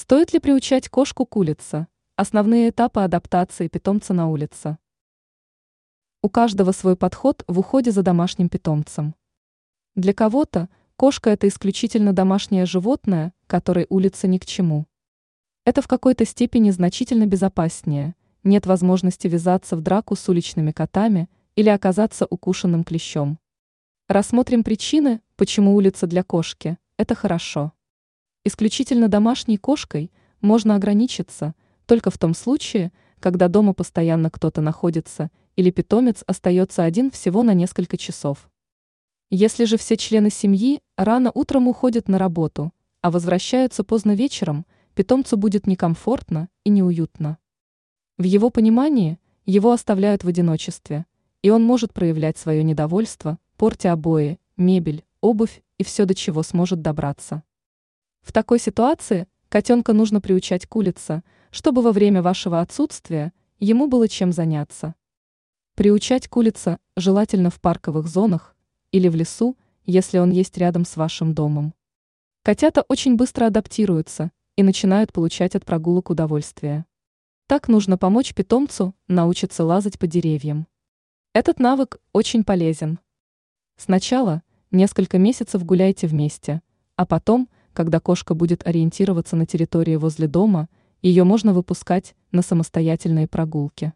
Стоит ли приучать кошку к улице? Основные этапы адаптации питомца на улице. У каждого свой подход в уходе за домашним питомцем. Для кого-то кошка – это исключительно домашнее животное, которой улица ни к чему. Это в какой-то степени значительно безопаснее, нет возможности ввязаться в драку с уличными котами или оказаться укушенным клещом. Рассмотрим причины, почему улица для кошки – это хорошо. Исключительно домашней кошкой можно ограничиться только в том случае, когда дома постоянно кто-то находится или питомец остается один всего на несколько часов. Если же все члены семьи рано утром уходят на работу, а возвращаются поздно вечером, питомцу будет некомфортно и неуютно. В его понимании его оставляют в одиночестве, и он может проявлять свое недовольство, портя обои, мебель, обувь и все, до чего сможет добраться. В такой ситуации котенка нужно приучать к улице, чтобы во время вашего отсутствия ему было чем заняться. Приучать к улице желательно в парковых зонах или в лесу, если он есть рядом с вашим домом. Котята очень быстро адаптируются и начинают получать от прогулок удовольствие. Так нужно помочь питомцу научиться лазать по деревьям. Этот навык очень полезен. Сначала несколько месяцев гуляйте вместе, а потом – когда кошка будет ориентироваться на территории возле дома, ее можно выпускать на самостоятельные прогулки.